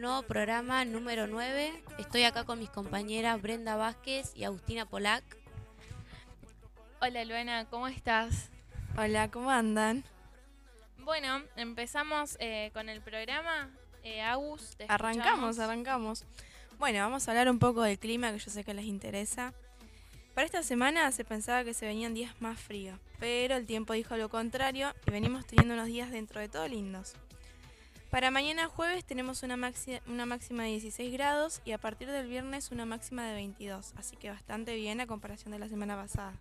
nuevo programa número 9. Estoy acá con mis compañeras Brenda Vázquez y Agustina Polac. Hola Luana, ¿cómo estás? Hola, ¿cómo andan? Bueno, empezamos eh, con el programa. Eh, Agus, te Arrancamos, escuchamos. arrancamos. Bueno, vamos a hablar un poco del clima que yo sé que les interesa. Para esta semana se pensaba que se venían días más fríos, pero el tiempo dijo lo contrario y venimos teniendo unos días dentro de todo lindos. Para mañana jueves tenemos una, maxi- una máxima de 16 grados y a partir del viernes una máxima de 22, así que bastante bien a comparación de la semana pasada.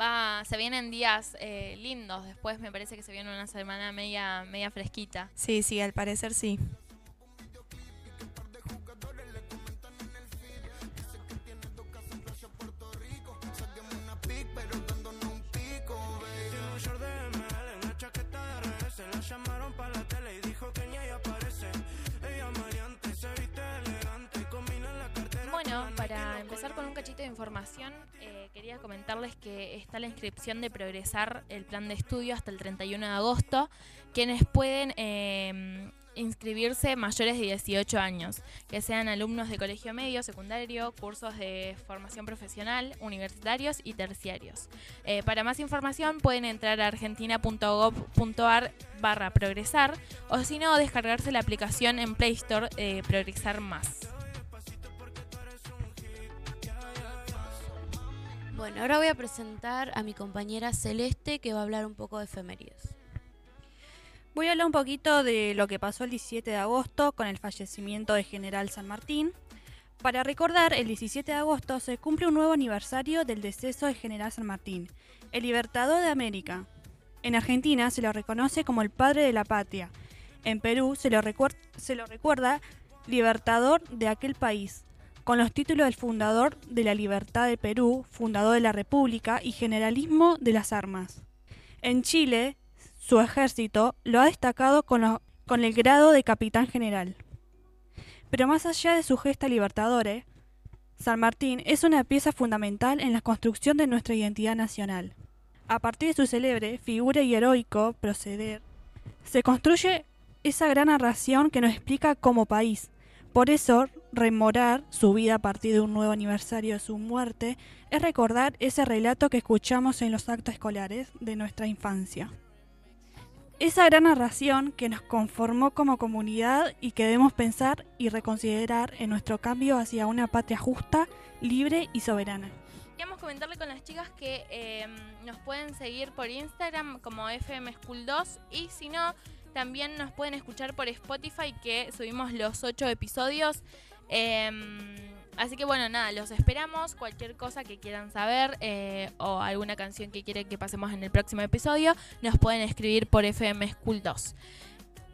Va, se vienen días eh, lindos. Después me parece que se viene una semana media, media fresquita. Sí, sí, al parecer sí. Bueno, para empezar con un cachito de información, eh, quería comentarles que está la inscripción de Progresar el plan de estudio hasta el 31 de agosto, quienes pueden eh, inscribirse mayores de 18 años, que sean alumnos de colegio medio, secundario, cursos de formación profesional, universitarios y terciarios. Eh, para más información pueden entrar a argentina.gov.ar barra progresar o si no descargarse la aplicación en Play Store eh, Progresar Más. Bueno, ahora voy a presentar a mi compañera Celeste que va a hablar un poco de efemérides. Voy a hablar un poquito de lo que pasó el 17 de agosto con el fallecimiento de General San Martín. Para recordar, el 17 de agosto se cumple un nuevo aniversario del deceso de General San Martín, el libertador de América. En Argentina se lo reconoce como el padre de la patria. En Perú se lo, recuer- se lo recuerda libertador de aquel país, con los títulos del fundador de la libertad de Perú, fundador de la República y generalismo de las armas. En Chile, su ejército lo ha destacado con, el grado de capitán general. Pero más allá de su gesta libertadores, San Martín es una pieza fundamental en la construcción de nuestra identidad nacional. A partir de su célebre figura y heroico proceder, se construye esa gran narración que nos explica como país. Por eso, rememorar su vida a partir de un nuevo aniversario de su muerte es recordar ese relato que escuchamos en los actos escolares de nuestra infancia esa gran narración que nos conformó como comunidad y que debemos pensar y reconsiderar en nuestro cambio hacia una patria justa, libre y soberana. Queremos comentarle con las chicas que eh, nos pueden seguir por Instagram como FM School 2 y si no, también nos pueden escuchar por Spotify que subimos los ocho episodios. Eh, así que bueno, nada, los esperamos. Cualquier cosa que quieran saber eh, o alguna canción que quieren que pasemos en el próximo episodio, nos pueden escribir por FM School 2.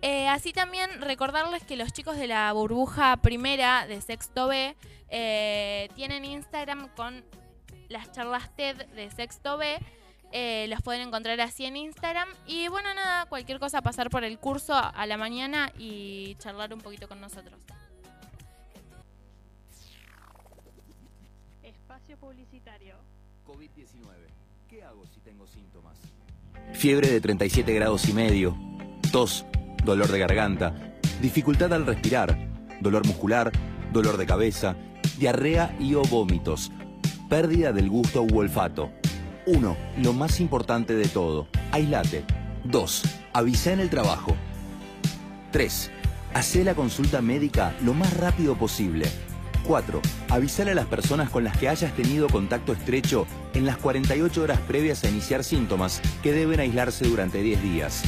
Eh, así también recordarles que los chicos de la burbuja primera de Sexto B eh, tienen Instagram con las charlas TED de Sexto B. Eh, los pueden encontrar así en Instagram. Y bueno, nada, cualquier cosa pasar por el curso a la mañana y charlar un poquito con nosotros. Espacio publicitario. COVID-19. ¿Qué hago si tengo síntomas? Fiebre de 37 grados y medio, tos, dolor de garganta, dificultad al respirar, dolor muscular, dolor de cabeza, diarrea y o vómitos, pérdida del gusto u olfato. 1. Lo más importante de todo, aislate. 2. Avisa en el trabajo. 3. Hacé la consulta médica lo más rápido posible. 4. Avisar a las personas con las que hayas tenido contacto estrecho en las 48 horas previas a iniciar síntomas que deben aislarse durante 10 días.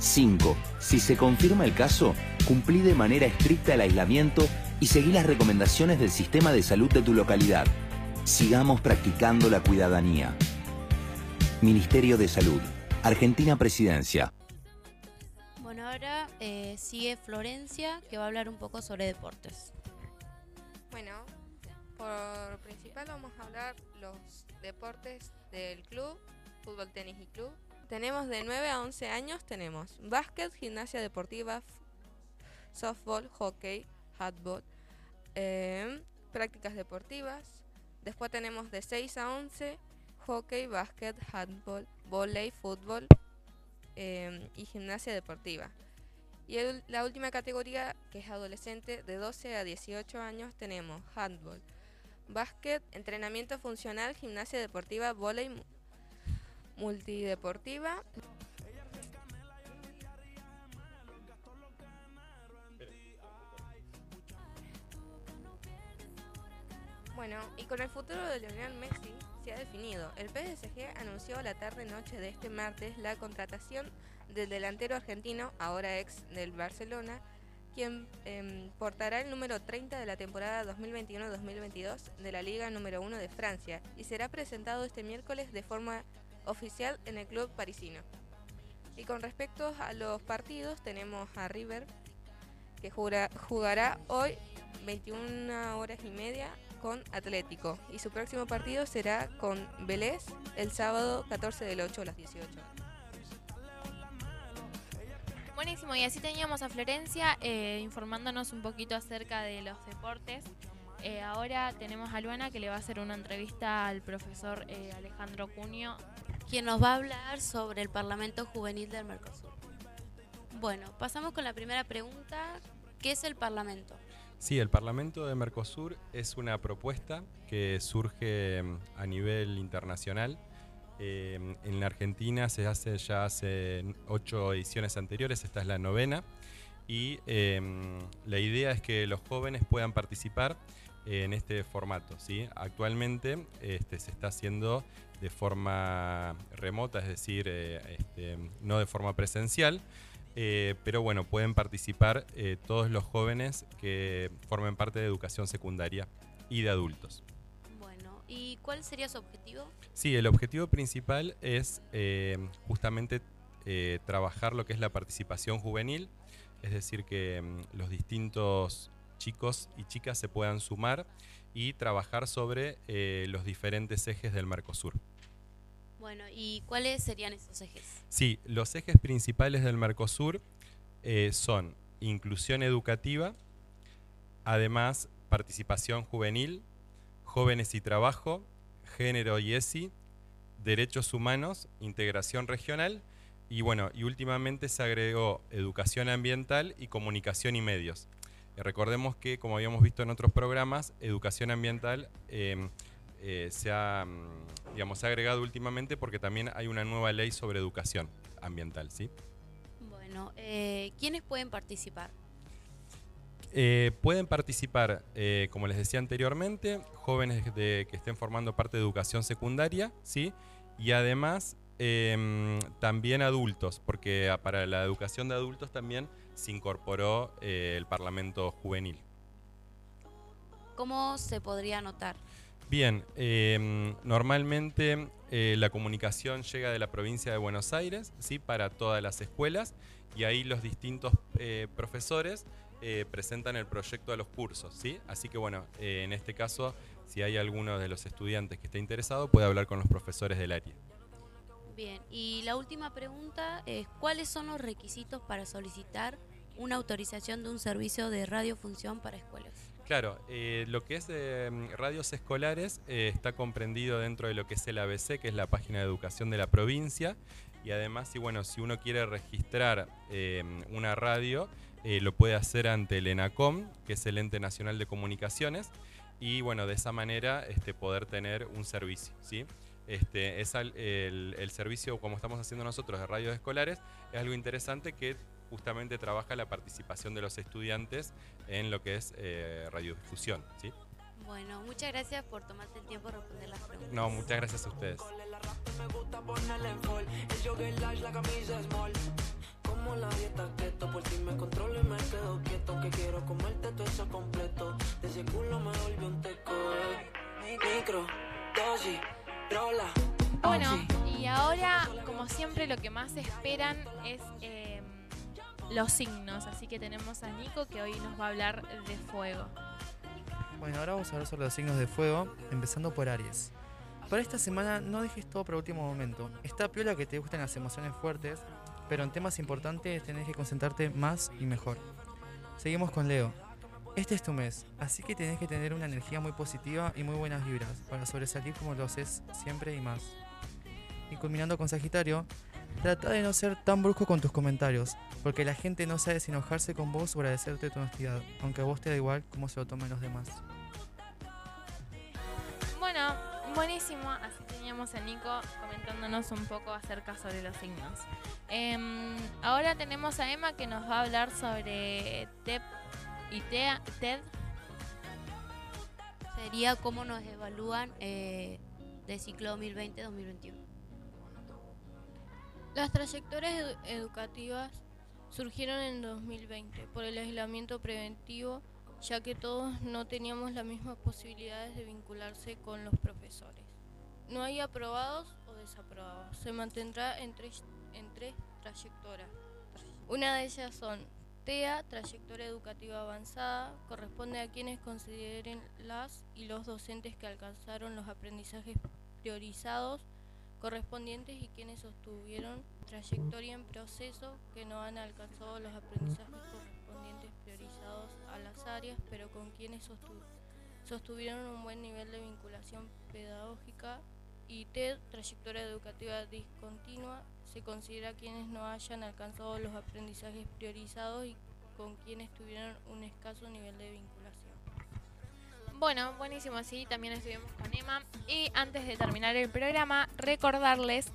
5. Si se confirma el caso, cumplí de manera estricta el aislamiento y seguí las recomendaciones del sistema de salud de tu localidad. Sigamos practicando la cuidadanía. Ministerio de Salud. Argentina Presidencia. Bueno, ahora eh, sigue Florencia que va a hablar un poco sobre deportes. Bueno, por principal vamos a hablar los deportes del club, fútbol, tenis y club. Tenemos de 9 a 11 años, tenemos básquet, gimnasia deportiva, softball, hockey, handball, em, prácticas deportivas. Después tenemos de 6 a 11, hockey, básquet, handball, volei, fútbol em, y gimnasia deportiva. Y la última categoría, que es adolescente, de 12 a 18 años, tenemos handball, básquet, entrenamiento funcional, gimnasia deportiva, mu- multideportiva. Bueno, y con el futuro de Lionel Messi se ha definido. El PSG anunció la tarde-noche de este martes la contratación del delantero argentino, ahora ex del Barcelona, quien em, portará el número 30 de la temporada 2021-2022 de la Liga número 1 de Francia y será presentado este miércoles de forma oficial en el club parisino. Y con respecto a los partidos, tenemos a River, que jura- jugará hoy 21 horas y media con Atlético. Y su próximo partido será con Vélez el sábado 14 del 8 a las 18 horas. Buenísimo, y así teníamos a Florencia eh, informándonos un poquito acerca de los deportes. Eh, ahora tenemos a Luana que le va a hacer una entrevista al profesor eh, Alejandro Cunio. quien nos va a hablar sobre el Parlamento Juvenil del Mercosur. Bueno, pasamos con la primera pregunta. ¿Qué es el Parlamento? Sí, el Parlamento de Mercosur es una propuesta que surge mm, a nivel internacional. Eh, en la Argentina se hace ya hace ocho ediciones anteriores, esta es la novena, y eh, la idea es que los jóvenes puedan participar en este formato. ¿sí? Actualmente este, se está haciendo de forma remota, es decir, eh, este, no de forma presencial, eh, pero bueno, pueden participar eh, todos los jóvenes que formen parte de educación secundaria y de adultos. Bueno, ¿y cuál sería su objetivo? Sí, el objetivo principal es eh, justamente trabajar lo que es la participación juvenil, es decir, que mm, los distintos chicos y chicas se puedan sumar y trabajar sobre los diferentes ejes del Mercosur. Bueno, ¿y cuáles serían esos ejes? Sí, los ejes principales del Mercosur eh, son inclusión educativa, además participación juvenil, jóvenes y trabajo, género y ESI, derechos humanos, integración regional y bueno, y últimamente se agregó educación ambiental y comunicación y medios. Eh, recordemos que, como habíamos visto en otros programas, educación ambiental eh, eh, se, ha, mm, digamos, se ha agregado últimamente porque también hay una nueva ley sobre educación ambiental, ¿sí? Bueno, eh, ¿quiénes pueden participar? Eh, pueden participar, eh, como les decía anteriormente, jóvenes de- que estén formando parte de educación secundaria, ¿sí? Y además em, también adultos, porque ah, para la educación de adultos también se incorporó el Parlamento Juvenil. ¿Cómo se podría anotar? Bien, em, normalmente eh, la comunicación llega de la provincia de Buenos Aires, ¿sí? Para todas las escuelas, y ahí los distintos eh, profesores eh, presentan el proyecto de los cursos, ¿sí? Así que bueno, eh, en este caso, si hay alguno de los estudiantes que esté interesado, puede hablar con los profesores del área. Bien, y la última pregunta es, ¿cuáles son los requisitos para solicitar una autorización de un servicio de radiofunción para escuelas? Claro, eh, lo que es eh, radios escolares eh, está comprendido dentro de lo que es el ABC, que es la página de educación de la provincia. Y además, si, bueno, si uno quiere registrar eh, una radio, eh, lo puede hacer ante el ENACOM, que es el Ente Nacional de Comunicaciones. Y bueno, de esa manera este, poder tener un servicio. ¿sí? Este, es el, el servicio, como estamos haciendo nosotros, de radios escolares, es algo interesante que justamente trabaja la participación de los estudiantes en lo que es eh, radiodifusión. ¿sí? Bueno, muchas gracias por tomarte el tiempo de responder las preguntas. No, muchas gracias a ustedes. Como la dieta keto, por ti me controlo y me quedo quieto. Que quiero comerte todo eso completo. De ese culo me volvió un teco. Micro, dosis, rola. Bueno, y ahora, como siempre, lo que más esperan es eh, los signos. Así que tenemos a Nico que hoy nos va a hablar de fuego. Bueno, ahora vamos a hablar sobre los signos de fuego, empezando por Aries. Para esta semana no dejes todo para último momento. Está piola que te gusten las emociones fuertes, pero en temas importantes tenés que concentrarte más y mejor. Seguimos con Leo. Este es tu mes, así que tenés que tener una energía muy positiva y muy buenas vibras para sobresalir como lo haces siempre y más. Y culminando con Sagitario, trata de no ser tan brusco con tus comentarios, porque la gente no sabe si enojarse con vos o agradecerte tu honestidad, aunque a vos te da igual cómo se lo tomen los demás. Bueno, buenísimo. Así teníamos a Nico comentándonos un poco acerca sobre los signos. Em, ahora tenemos a Emma que nos va a hablar sobre TEP y TEA- TED. Sería cómo nos evalúan eh, de ciclo 2020-2021. Las trayectorias edu- educativas surgieron en 2020 por el aislamiento preventivo, ya que todos no teníamos las mismas posibilidades de vincularse con los profesores. No hay aprobados o desaprobados. Se mantendrá en tres, en tres trayectorias. Una de ellas son TEA, trayectoria educativa avanzada, corresponde a quienes consideren las y los docentes que alcanzaron los aprendizajes priorizados correspondientes y quienes sostuvieron trayectoria en proceso que no han alcanzado los aprendizajes correspondientes priorizados a las áreas, pero con quienes sostu- sostuvieron un buen nivel de vinculación pedagógica y TED, trayectoria educativa discontinua, se considera quienes no hayan alcanzado los aprendizajes priorizados y con quienes tuvieron un escaso nivel de vinculación. Bueno, buenísimo, sí, también estuvimos con Emma. Y antes de terminar el programa, recordarles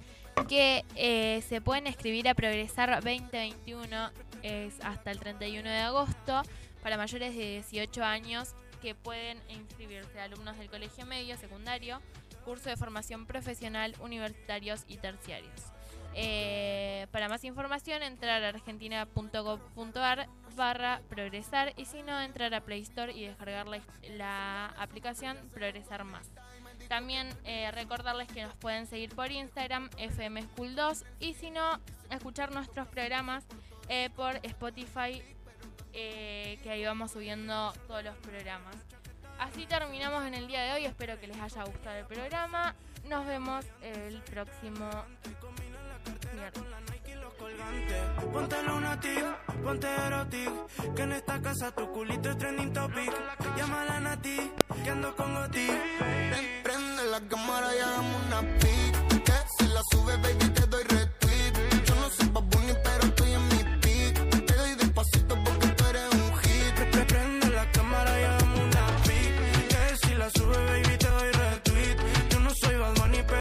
que eh, se pueden escribir a Progresar 2021 es hasta el 31 de agosto para mayores de 18 años que pueden inscribirse, alumnos del colegio medio, secundario, curso de formación profesional, universitarios y terciarios. Eh, para más información, entrar a argentina.gov.ar barra progresar y si no, entrar a Play Store y descargar la, aplicación Progresar Más. También eh, recordarles que nos pueden seguir por Instagram, FM School 2 y si no, escuchar nuestros programas eh, por Spotify, que ahí vamos subiendo todos los programas. Así terminamos en el día de hoy, espero que les haya gustado el programa. Nos vemos el próximo enseñar. Ponte lunatic, ponte erotic, que en esta casa tu culito es trending topic. Llámala a Nati, que ando con Goti. Prende la cámara y hagamos una pic, que se la sube, baby, te doy